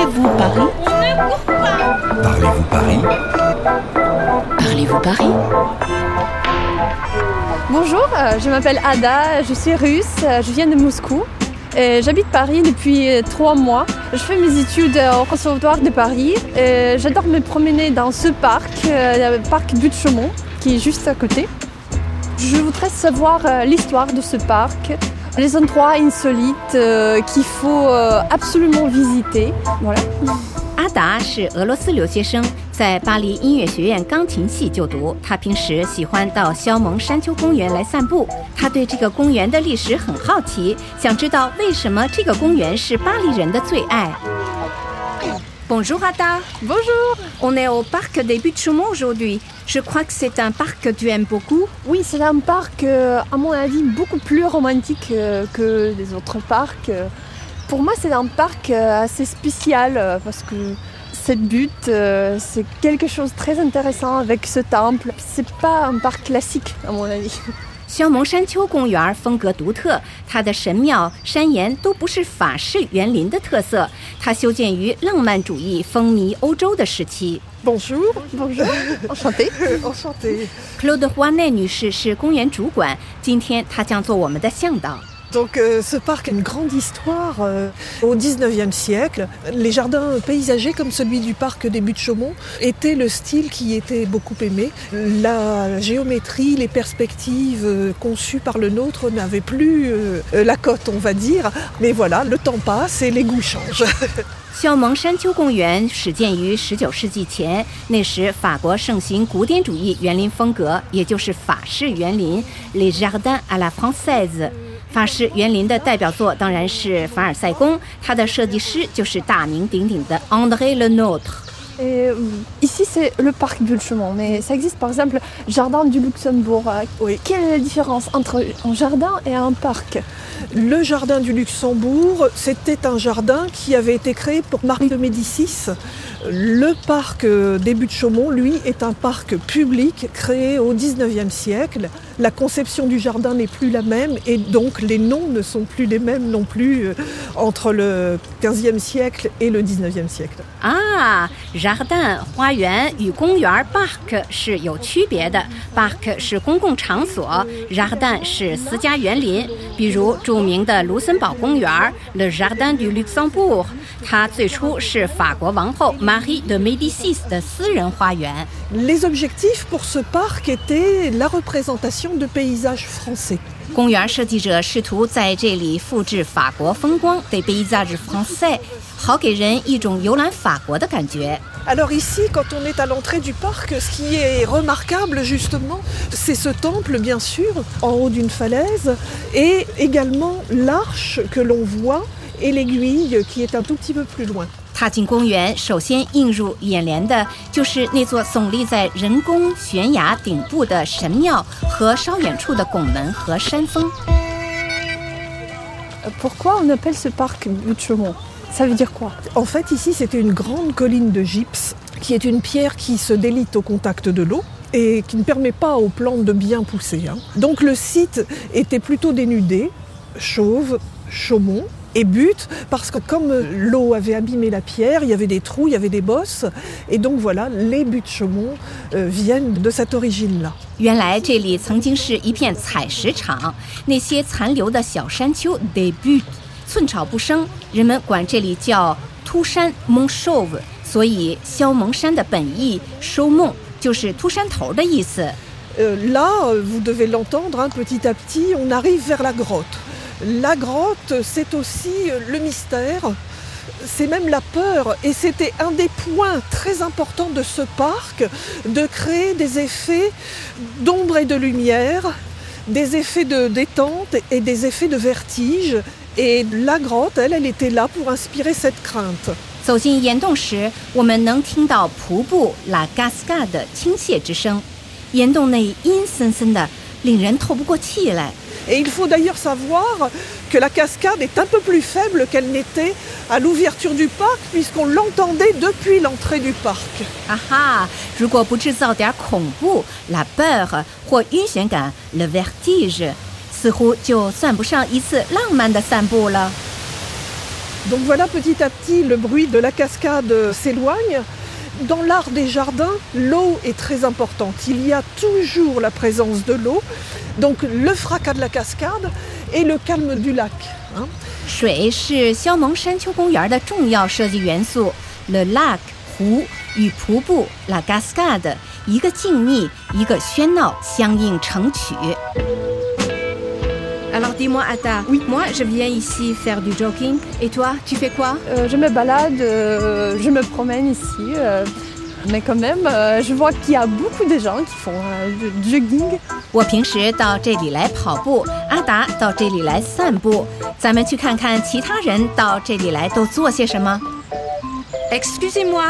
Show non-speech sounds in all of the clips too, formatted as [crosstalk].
Parlez-vous Paris? Parlez-vous Paris? Parlez-vous Paris? Bonjour, euh, je m'appelle Ada, je suis russe, euh, je viens de Moscou. et J'habite Paris depuis euh, trois mois. Je fais mes études au Conservatoire de Paris. et J'adore me promener dans ce parc, euh, le parc Butte Chaumont, qui est juste à côté. Je voudrais savoir euh, l'histoire de ce parc, les endroits insolites euh, qu'il faut euh, absolument visiter. Voilà. 阿达是俄罗斯留学生，在巴黎音乐学院钢琴系就读。他平时喜欢到肖蒙山丘公园来散步。他对这个公园的历史很好奇，想知道为什么这个公园是巴黎人的最爱。Bonjour Ada, Bonjour on est au parc des Buttes-Chaumont aujourd'hui. Je crois que c'est un parc que tu aimes beaucoup. Oui, c'est un parc, euh, à mon avis, beaucoup plus romantique euh, que les autres parcs. Pour moi, c'est un parc euh, assez spécial parce que cette butte, c'est quelque chose de très intéressant avec ce temple. C'est pas un parc classique, à mon avis. 肖蒙山丘公园风格独特，它的神庙、山岩都不是法式园林的特色，它修建于浪漫主义风靡欧洲的时期。Bonjour, Bonjour, enchantée. enchantée. Claude 花奈女士是公园主管，今天她将做我们的向导。Donc euh, ce parc a une grande histoire. euh, au 19e siècle, les jardins paysagers comme celui du parc des Buttes-Chaumont étaient le style qui était beaucoup aimé. La géométrie, les perspectives euh, conçues par le nôtre n'avaient plus euh, euh, la cote, on va dire. Mais voilà, le temps passe et les goûts changent. [laughs] 肖蒙山丘公园始建于19世纪前，那时法国盛行古典主义园林风格，也就是法式园林 （Les Jardins à la Française）。 法式园林的代表作当然是凡尔赛宫，它的设计师就是大名鼎鼎的 André Le Notre。Et, euh, ici, c'est le parc Butte-Chaumont, mais ça existe par exemple Jardin du Luxembourg. Euh, Oui. Quelle est la différence entre un jardin et un parc? Le jardin du Luxembourg, c'était un jardin qui avait été créé pour Marie de Médicis. Le parc euh, des Buttes-Chaumont, lui, est un parc public créé au 19e siècle. La conception du jardin n'est plus la même et donc les noms ne sont plus les mêmes non plus entre le 15e siècle et le 19e siècle. 啊，jardin 花园与公园 park 是有区别的，park 是公共场所，jardin 是私家园林。比如著名的卢森堡公园 （Le Jardin du Luxembourg），它最初是法国王后 Marie de Médicis 的私人花园。Les objectifs pour ce parc étaient la représentation de paysages français. 公园设计者试图在这里复制法国风光 des paysages français，好给人一种游览法国的感觉。 Alors ici, quand on est à l'entrée du parc, ce qui est remarquable justement, c'est ce temple bien sûr, en haut d'une falaise, et également l'arche que l'on voit et l'aiguille qui est un tout petit peu plus loin. 踏进公园，首先映入眼帘的就是那座耸立在人工悬崖顶部的神庙和稍远处的拱门和山峰。 Euh, Pourquoi on appelle ce parc Butte-Chaumont Ça veut dire quoi En fait, ici, c'était une grande colline de gypse, qui est une pierre qui se délite au contact de l'eau et qui ne permet pas aux plantes de bien pousser. hein. Donc le site était plutôt dénudé, chauve, chaumont et butte, parce que comme l'eau avait abîmé la pierre, il y avait des trous, il y avait des bosses, et donc voilà, les buttes chaumont euh, viennent de cette origine-là. 原来这里曾经是一片采石场，那些残留的小山丘 des buttes 寸草不生，人们管这里叫秃山 Mont Chauve，所以肖蒙山的本意收梦就是秃山头的意思。 Euh, là, euh, vous devez l'entendre, hein, petit à petit, on arrive vers la grotte. La grotte, c'est aussi euh, le mystère, c'est même la peur, et c'était un des points très importants de ce parc, de créer des effets d'ombre et de lumière, des effets de détente et des effets de vertige. Et la grotte, elle, elle était là pour inspirer cette crainte. 走进岩洞时，我们能听到瀑布 La Cascade 的倾泻之声。岩洞内阴森森的，令人透不过气来。 Et il faut d'ailleurs savoir que la cascade est un peu plus faible qu'elle n'était à l'ouverture du parc, puisqu'on l'entendait depuis l'entrée du parc. La le donc voilà, petit à petit, le bruit de la cascade s'éloigne Dans l'art des jardins, l'eau est très importante. Il y a toujours la présence de l'eau, donc le fracas de la cascade et le calme du lac. hein. 水是肖蒙山丘公园的重要设计元素。Le lac 湖与瀑布 La Cascade 一个静谧，一个喧闹，相映成曲。 Alors dis-moi, Ata, Oui. moi je viens ici faire du jogging, et toi, tu fais quoi Euh, je me balade, euh, je me promène ici. euh, mais quand même, euh, je vois qu'il y a beaucoup de gens qui font euh, du jogging. 我平时到这里来跑步，阿达到这里来散步。咱们去看看其他人到这里来都做些什么。Excusez-moi,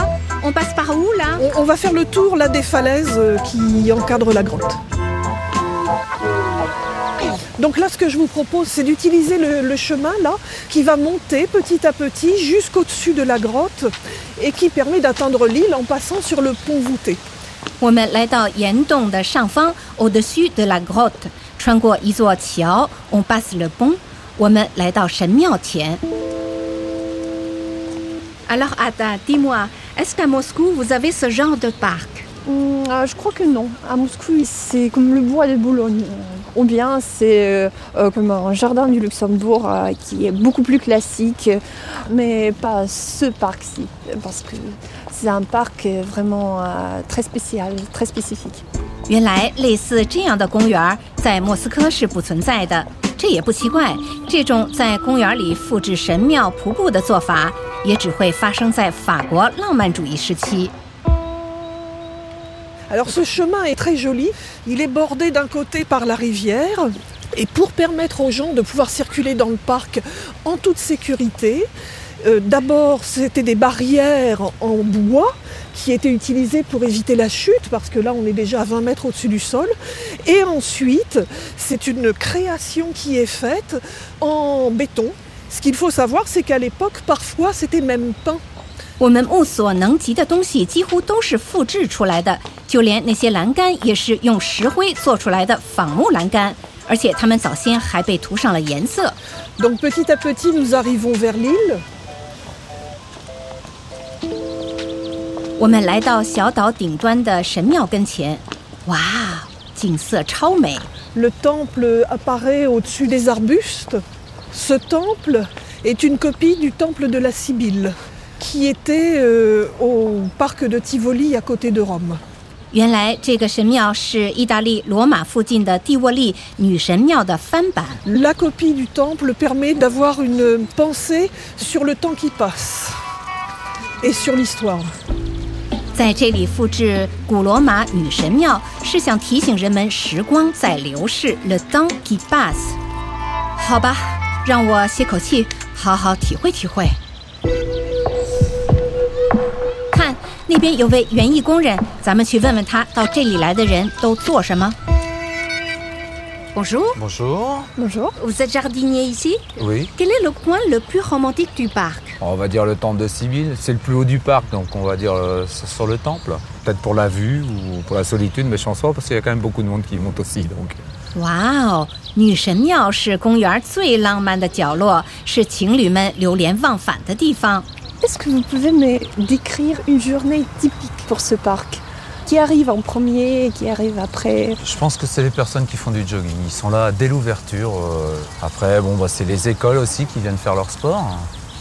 on passe par où là On, on va faire le tour là des falaises euh, qui encadrent la grotte. Donc là, ce que je vous propose, c'est d'utiliser le, chemin là, qui va monter petit à petit jusqu'au-dessus de la grotte et qui permet d'atteindre l'île en passant sur le pont voûté. On au-dessus de la grotte. passe le pont. Alors Ada, dis-moi, est-ce qu'à Moscou, vous avez ce genre de parc? euh, je crois que non. À Moscou, c'est comme le bois de Boulogne. Euh, Ou bien c'est euh, euh, comme un jardin du Luxembourg euh, qui est beaucoup plus classique, mais pas ce parc-ci, parce que c'est un parc euh, vraiment euh, très spécial, très spécifique. 原来类似这样的公园在莫斯科是不存在的，这也不奇怪。这种在公园里复制神庙、瀑布的做法，也只会发生在法国浪漫主义时期。 Alors ce chemin est très joli, il est bordé d'un côté par la rivière. Et pour permettre aux gens de pouvoir circuler dans le parc en toute sécurité, euh, d'abord c'était des barrières en bois qui étaient utilisées pour éviter la chute parce que là on est déjà à 20 mètres au-dessus du sol. Et ensuite c'est une création qui est faite en béton. Ce qu'il faut savoir c'est qu'à l'époque parfois c'était même peint 我们目所能及的东西几乎都是复制出来的，就连那些栏杆也是用石灰做出来的仿木栏杆，而且它们早先还被涂上了颜色。Donc petit à petit, nous arrivons vers l'île. 我们来到小岛顶端的神庙跟前，哇，景色超美！Le temple apparaît au-dessus des arbustes. Ce temple est une copie du temple de la Sibylle, qui était euh, au parc de Tivoli à côté de Rome. 原来这个神庙是意大利罗马附近的蒂沃利女神庙的翻版。 La copie du temple permet d'avoir une pensée sur le temps qui passe et sur l'histoire. 在这里复制古罗马女神庙，是想提醒人们时光在流逝，le temps qui passe。好吧，让我歇口气，好好体会体会。 那边有位园艺工人，咱们去问问他，到这里来的人都做什么。Bonjour, Bonjour. Bonjour. vous êtes jardinier ici Oui. Quel est le coin le plus romantique du parc On va dire le temple de Sibylle. C'est le plus haut du parc, donc on va dire euh, sur le temple. Peut-être pour la vue ou pour la solitude, mais je pense pas parce qu'il y a quand même beaucoup de monde qui monte aussi. Donc. 哇哦，女神庙是公园最浪漫的角落，是情侣们流连忘返的地方。Est-ce que vous pouvez me décrire une journée typique pour ce parc Qui arrive en premier, qui arrive après Je pense que c'est les personnes qui font du jogging. Ils sont là dès l'ouverture. euh. Après, bon, bah, c'est les écoles aussi qui viennent faire leur sport.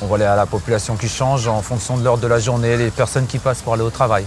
On voit la, la population qui change en fonction de l'heure de la journée, les personnes qui passent pour aller au travail.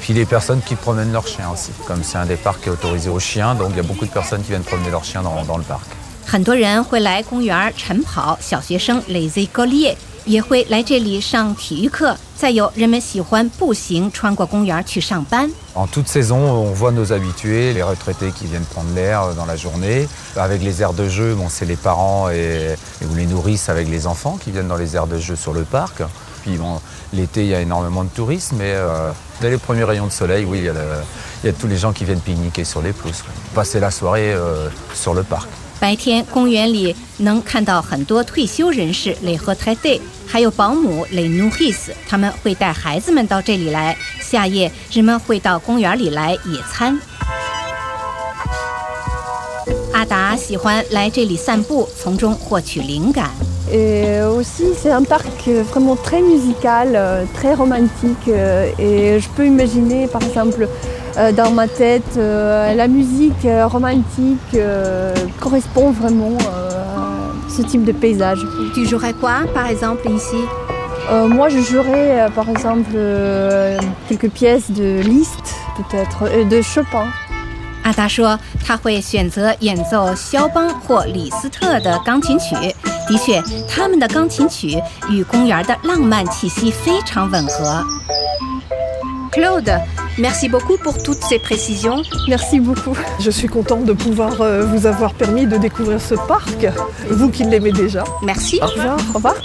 Puis les personnes qui promènent leurs chiens aussi. Comme c'est un des parcs qui est autorisé aux chiens, donc il y a beaucoup de personnes qui viennent promener leurs chiens dans, dans le parc. 很多人会来公园晨跑，小学生 les écoliers 也会来这里上体育课。再有，人们喜欢步行穿过公园去上班。 En toute saison, on voit nos habitués, les retraités qui viennent prendre l'air dans la journée. Avec les aires de jeu, bon, c'est les parents et, et- ou les nourrices avec les enfants qui viennent dans les aires de jeu sur le parc. Puis bon, l'été, il y a énormément de tourisme, mais euh, dès les premiers rayons de soleil, oui, il y, a le- il y a tous les gens qui viennent pique-niquer sur les pelouses. quoi. Passer la soirée euh, sur le parc. 白天公园里能看到很多退休人士 les retraités，还有保姆 les nourrices，他们会带孩子们到这里来。夏夜，人们会到公园里来野餐。阿达喜欢来这里散步，从中获取灵感。Et aussi, c'est un parc vraiment très musical, très romantique. et je peux imaginer, par exemple, dans ma tête, euh, la musique euh, romantique euh, correspond vraiment euh, à ce type de paysage. Tu jouerais quoi, par exemple, ici Euh, moi, je jouerais, euh, par exemple, euh, quelques pièces de Liszt, peut-être, euh, de Chopin. 阿达说他会选择演奏肖邦或李斯特的钢琴曲。的确，他们的钢琴曲与公园的浪漫气息非常吻合。Claude, merci beaucoup pour toutes ces précisions. Merci beaucoup. Je suis contente de pouvoir euh, vous avoir permis de découvrir ce parc, vous qui l'aimez déjà. Merci. Au revoir. Au revoir.